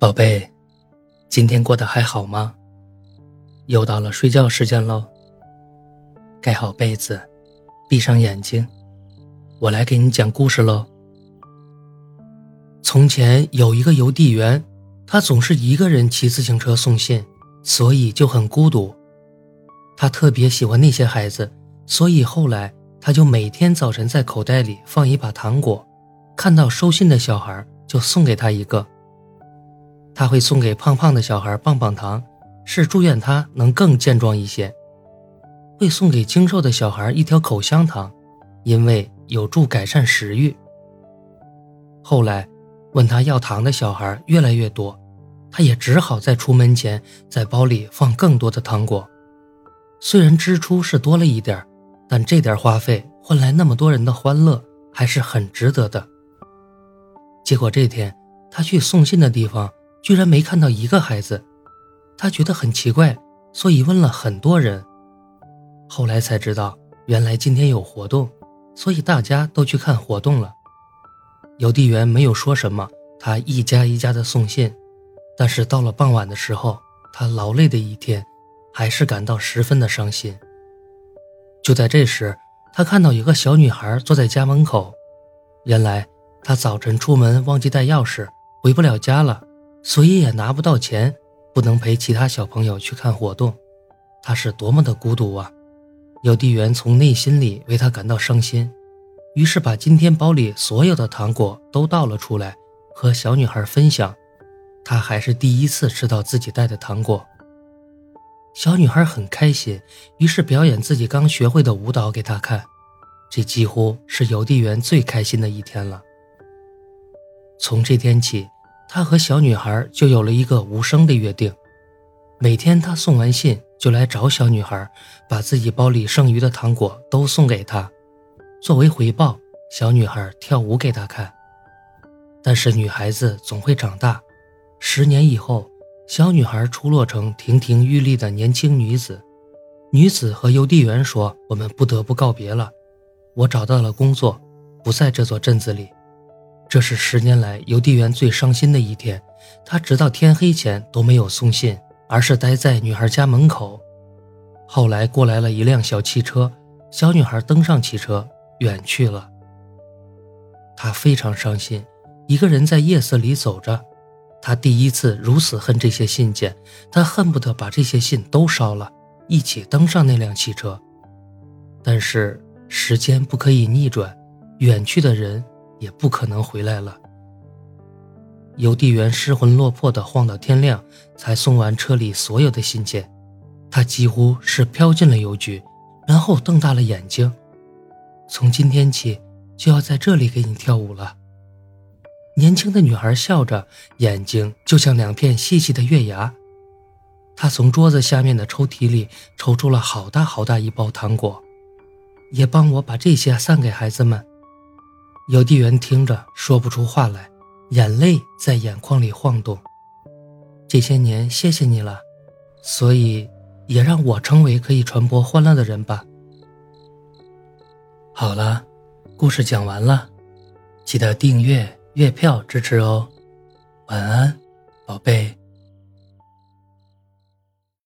宝贝，今天过得还好吗？又到了睡觉时间喽。盖好被子，闭上眼睛，我来给你讲故事喽。从前有一个邮递员，他总是一个人骑自行车送信，所以就很孤独。他特别喜欢那些孩子，所以后来他就每天早晨在口袋里放一把糖果，看到收信的小孩就送给他一个。他会送给胖胖的小孩棒棒糖，是祝愿他能更健壮一些；会送给精瘦的小孩一条口香糖，因为有助改善食欲。后来，问他要糖的小孩越来越多，他也只好在出门前在包里放更多的糖果。虽然支出是多了一点但这点花费换来那么多人的欢乐，还是很值得的。结果这天，他去送信的地方。居然没看到一个孩子，他觉得很奇怪，所以问了很多人。后来才知道，原来今天有活动，所以大家都去看活动了。邮递员没有说什么，他一家一家的送信。但是到了傍晚的时候，他劳累的一天，还是感到十分的伤心。就在这时，他看到一个小女孩坐在家门口，原来她早晨出门忘记带钥匙，回不了家了。所以也拿不到钱，不能陪其他小朋友去看活动，他是多么的孤独啊！邮递员从内心里为他感到伤心，于是把今天包里所有的糖果都倒了出来，和小女孩分享。他还是第一次吃到自己带的糖果。小女孩很开心，于是表演自己刚学会的舞蹈给他看。这几乎是邮递员最开心的一天了。从这天起。他和小女孩就有了一个无声的约定，每天他送完信就来找小女孩，把自己包里剩余的糖果都送给她，作为回报，小女孩跳舞给他看。但是女孩子总会长大，十年以后，小女孩出落成亭亭玉立的年轻女子。女子和邮递员说：“我们不得不告别了，我找到了工作，不在这座镇子里。”这是十年来邮递员最伤心的一天，他直到天黑前都没有送信，而是待在女孩家门口。后来过来了一辆小汽车，小女孩登上汽车远去了。他非常伤心，一个人在夜色里走着。他第一次如此恨这些信件，他恨不得把这些信都烧了，一起登上那辆汽车。但是时间不可以逆转，远去的人。也不可能回来了。邮递员失魂落魄地晃到天亮，才送完车里所有的信件。他几乎是飘进了邮局，然后瞪大了眼睛。从今天起，就要在这里给你跳舞了。年轻的女孩笑着，眼睛就像两片细细的月牙。她从桌子下面的抽屉里抽出了好大好大一包糖果，也帮我把这些散给孩子们。邮递员听着说不出话来，眼泪在眼眶里晃动。这些年，谢谢你了，所以也让我成为可以传播欢乐的人吧。好了，故事讲完了，记得订阅、月票支持哦。晚安，宝贝。